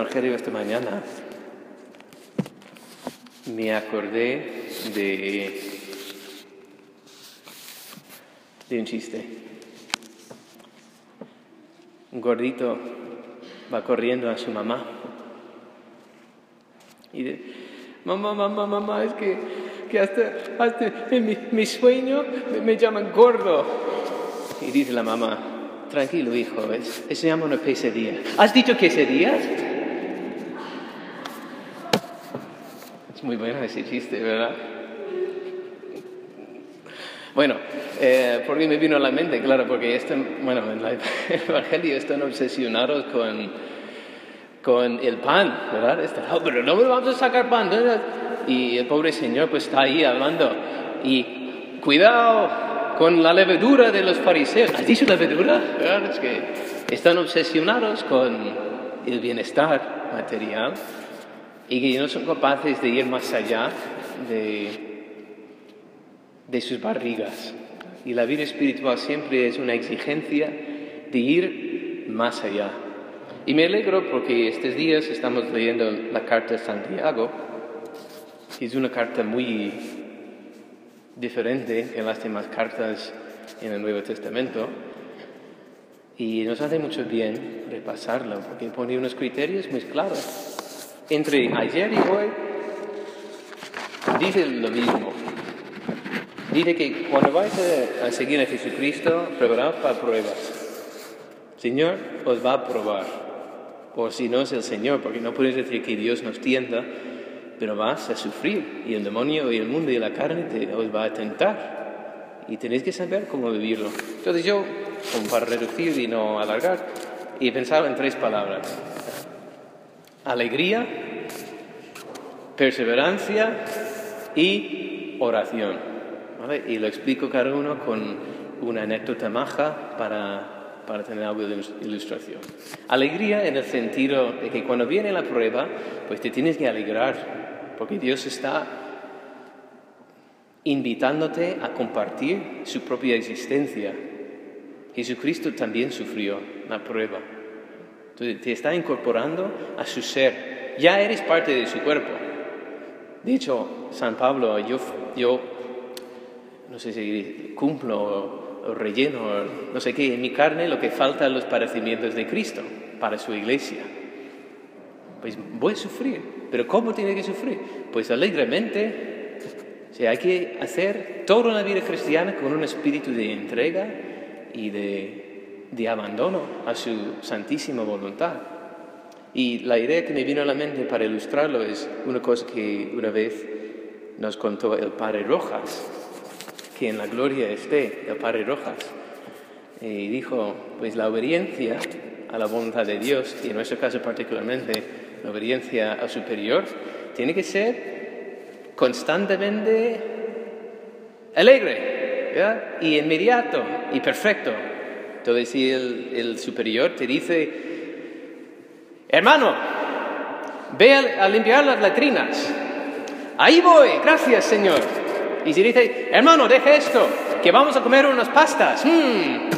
Evangelio esta mañana me acordé de, de un chiste. Un gordito va corriendo a su mamá y dice, mamá, mamá, mamá, es que, que hasta, hasta en mi, mi sueño me, me llaman gordo. Y dice la mamá, tranquilo hijo, es, se llama una pesadilla. ¿Has dicho quesadillas? Es muy bueno ese chiste, ¿verdad? Bueno, eh, porque me vino a la mente, claro, porque están, bueno, en el Evangelio están obsesionados con, con el pan, ¿verdad? Están, oh, pero no vamos a sacar pan. ¿verdad? Y el pobre Señor pues está ahí hablando. Y cuidado con la levadura de los fariseos. ¿Has dicho levadura? ¿Verdad? Es que están obsesionados con el bienestar material y que no son capaces de ir más allá de, de sus barrigas. Y la vida espiritual siempre es una exigencia de ir más allá. Y me alegro porque estos días estamos leyendo la carta de Santiago, es una carta muy diferente que las demás cartas en el Nuevo Testamento. Y nos hace mucho bien repasarlo, porque pone unos criterios muy claros entre ayer y hoy dice lo mismo. Dice que cuando vais a, seguir a Jesucristo, preparad para pruebas. Señor os va a probar. O si no es el Señor, porque no puedes decir que Dios nos tienda, pero vas a sufrir. Y el demonio y el mundo y la carne te, os va a tentar. Y tenéis que saber cómo vivirlo. Entonces yo, como para reducir y no alargar, he pensado en tres palabras alegría, perseverancia y oración. Y lo explico cada uno con una anécdota maja para, para tener algo de ilustración. Alegría en el sentido de que cuando viene la prueba, pues te tienes que alegrar, porque Dios está invitándote a compartir su propia existencia. Jesucristo también sufrió la prueba te está incorporando a su ser. Ya eres parte de su cuerpo. De hecho, San Pablo, yo, yo no sé si cumplo o, relleno, no sé qué, en mi carne lo que falta los padecimientos de Cristo para su iglesia. Pues voy a sufrir. ¿Pero cómo tiene que sufrir? Pues alegremente. O hay que hacer toda una vida cristiana con un espíritu de entrega y de de abandono a su santísima voluntad. Y la idea que me vino a la mente para ilustrarlo es una cosa que una vez nos contó el Padre Rojas, que en la gloria esté el Padre Rojas. Y dijo, pues la obediencia a la voluntad de Dios, y en nuestro caso particularmente la obediencia al superior, tiene que ser constantemente alegre y inmediato y perfecto entonces, si el, superior te dice, hermano, ve a, limpiar las letrinas. Ahí voy, gracias Señor. Y si dice, hermano, deja esto, que vamos a comer unas pastas. Hmm,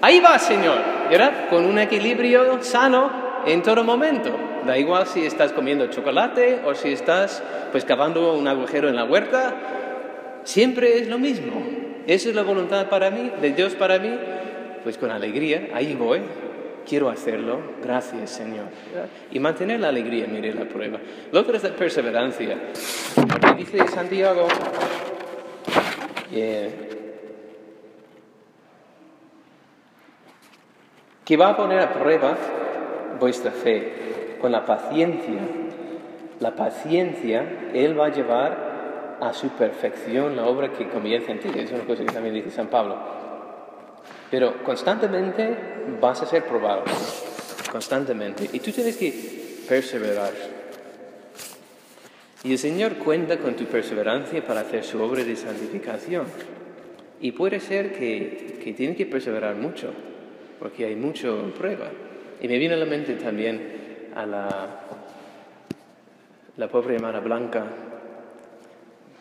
ahí va, Señor. ¿Verdad? Con un equilibrio sano en todo momento. Da igual si estás comiendo chocolate o si estás pues cavando un agujero en la huerta. Siempre es lo mismo. Esa es la voluntad para mí, de Dios para mí pues con alegría, ahí voy, quiero hacerlo, gracias Señor. Y mantener la alegría, mire la prueba. Lo otro es la perseverancia. dice Santiago, que va a poner a prueba vuestra fe con la paciencia. La paciencia, Él va a llevar a su perfección la obra que comienza en ti. Es una cosa que también dice San Pablo. Pero constantemente vas a ser probado, constantemente. Y tú tienes que perseverar. Y el Señor cuenta con tu perseverancia para hacer su obra de santificación. Y puede ser que, que tienes que perseverar mucho, porque hay mucho prueba. Y me viene a la mente también a la, la pobre hermana Blanca,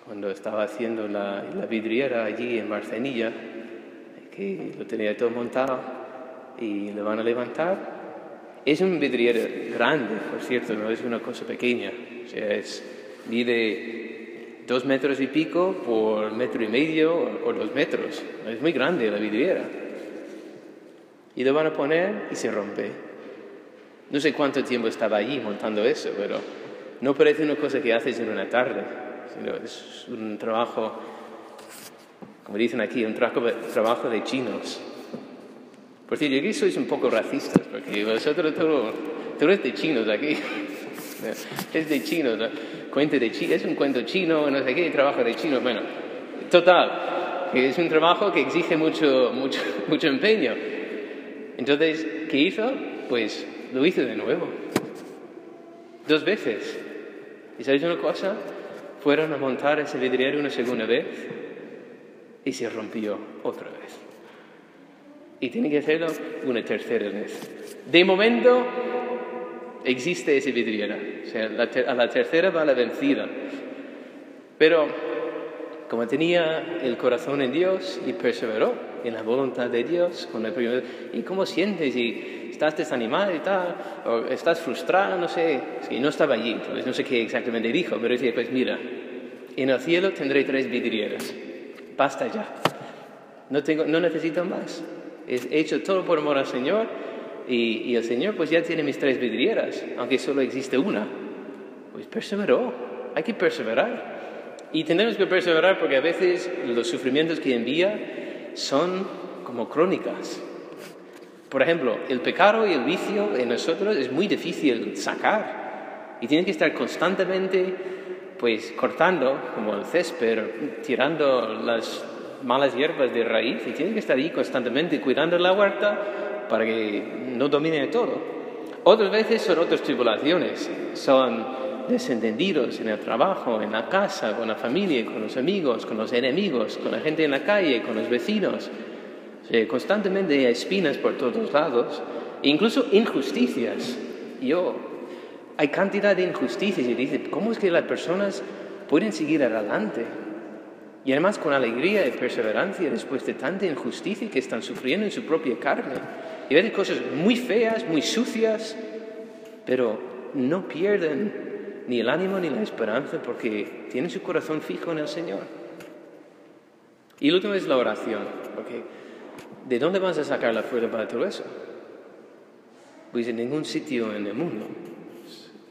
cuando estaba haciendo la, la vidriera allí en Marcenilla, que lo tenía todo montado y le van a levantar Es un vidriero grande, por cierto, no es una cosa pequeña. O sea, es, mide dos metros y pico por metro y medio o, dos metros. Es muy grande la vidriera. Y lo van a poner y se rompe. No sé cuánto tiempo estaba allí montando eso, pero no parece una cosa que haces en una tarde, sino es un trabajo, como dicen aquí, un trabajo de chinos. Por cierto, aquí sois un poco racistas, porque vosotros todo, todo es de chinos aquí. Es de chinos, ¿no? Cuente de chino, es un cuento chino, no sé qué, trabajo de chino. Bueno, total, es un trabajo que exige mucho, mucho, mucho empeño. Entonces, ¿qué hizo? Pues lo hizo de nuevo. Dos veces. ¿Y sabéis una cosa? Fueron a montar ese vidriero una segunda vez y se rompió otra vez. Y tiene que hacerlo una tercera vez. De momento existe ese vidriera. O sea, a la tercera va la vencida. Pero como tenía el corazón en Dios y perseveró en la voluntad de Dios, con el ¿y cómo sientes? Y estás desanimado y tal, o estás frustrado, no sé, y no estaba allí, entonces no sé qué exactamente dijo, pero decía, pues mira, en el cielo tendré tres vidrieras, basta ya, no, tengo, no necesito más, he hecho todo por amor al Señor y, y el Señor pues ya tiene mis tres vidrieras, aunque solo existe una, pues perseveró, hay que perseverar. Y tenemos que perseverar porque a veces los sufrimientos que envía son como crónicas. Por ejemplo, el pecado y el vicio en nosotros es muy difícil sacar y tienen que estar constantemente pues cortando como el césped, tirando las malas hierbas de raíz y tienen que estar ahí constantemente cuidando la huerta para que no domine todo. Otras veces son otras tribulaciones, son desentendidos en el trabajo, en la casa, con la familia, con los amigos, con los enemigos, con la gente en la calle, con los vecinos. Constantemente hay espinas por todos lados, incluso injusticias. Yo, hay cantidad de injusticias y dice, ¿cómo es que las personas pueden seguir adelante? Y además con alegría y perseverancia después de tanta injusticia que están sufriendo en su propia carne. Y ven cosas muy feas, muy sucias, pero no pierden ni el ánimo ni la esperanza porque tienen su corazón fijo en el Señor. Y el último es la oración, porque ¿de dónde vas a sacar la fuerza para todo eso? Pues en ningún sitio en el mundo.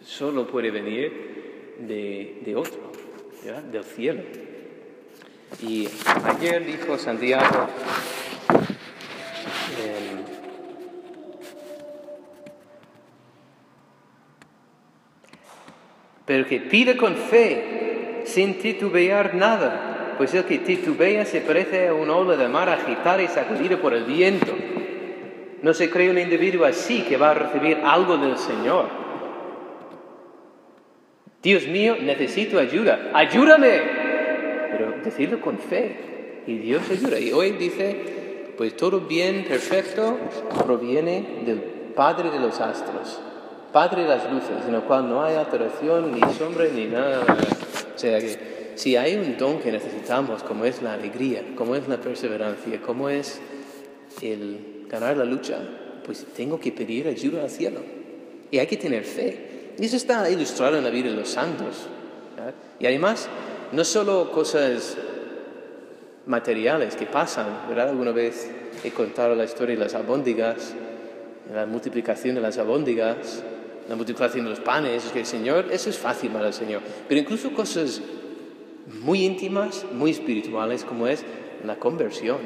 Solo puede venir de, otro, del cielo. Y ayer dijo Santiago, em, pero que pide con fe, sin titubear nada pues el que titubea se parece a un ola de mar agitada y sacudida por el viento. No se cree un individuo así que va a recibir algo del Señor. Dios mío, necesito ayuda. Ayúdame. Pero decirlo con fe. Y Dios ayuda. Y hoy dice, pues todo bien perfecto proviene del Padre de los astros, Padre de las luces, en el cual no hay alteración, ni sombra, ni nada. O sea que si hay un don que necesitamos, como es la alegría, como es la perseverancia, como es el ganar la lucha, pues tengo que pedir ayuda al cielo. Y hay que tener fe. Y eso está ilustrado en la vida de los santos. Y además, no solo cosas materiales que pasan, ¿verdad? Alguna vez he contado la historia de las albóndigas, la multiplicación de las albóndigas, la multiplicación de los panes, que el Señor, eso es fácil para el Señor. Pero incluso cosas muy íntimas, muy espirituales, como es la conversión.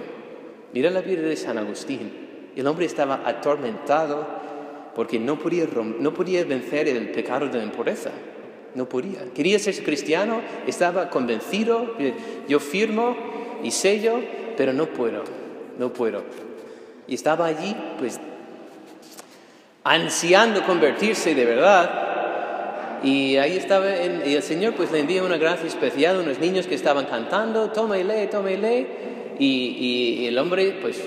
Mira la vida de San Agustín. El hombre estaba atormentado porque no podía, no podía vencer el pecado de la impureza. No podía. Quería ser cristiano, estaba convencido, yo firmo y sello, pero no puedo, no puedo. Y estaba allí, pues, ansiando convertirse de verdad, y ahí estaba, y el Señor pues le envía una gracia especial a unos niños que estaban cantando, toma y lee, toma y lee. Y, y el hombre pues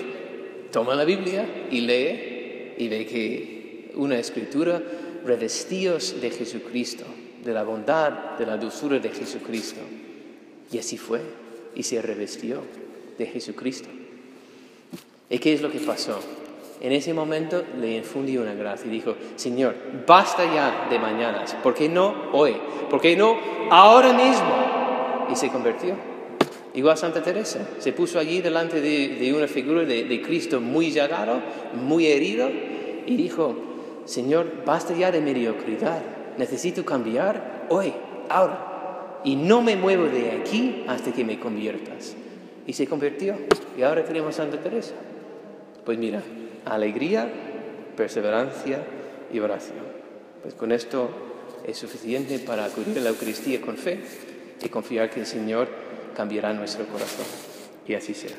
toma la Biblia y lee y ve que una escritura, revestidos de Jesucristo, de la bondad, de la dulzura de Jesucristo. Y así fue, y se revestió de Jesucristo. ¿Y qué es lo que pasó? en ese momento le infundió una gracia y dijo, Señor, basta ya de mañanas, ¿por qué no hoy? ¿Por qué no ahora mismo? Y se convirtió. Igual Santa Teresa, se puso allí delante de, una figura de, de, Cristo muy llagado, muy herido, y dijo, Señor, basta ya de mediocridad, necesito cambiar hoy, ahora, y no me muevo de aquí hasta que me conviertas. Y se convirtió, y ahora tenemos Santa Teresa. Pues mira, alegría, perseverancia y oración. Pues con esto es suficiente para acudir a la Eucaristía con fe y confiar que el Señor cambiará nuestro corazón. Y así sea.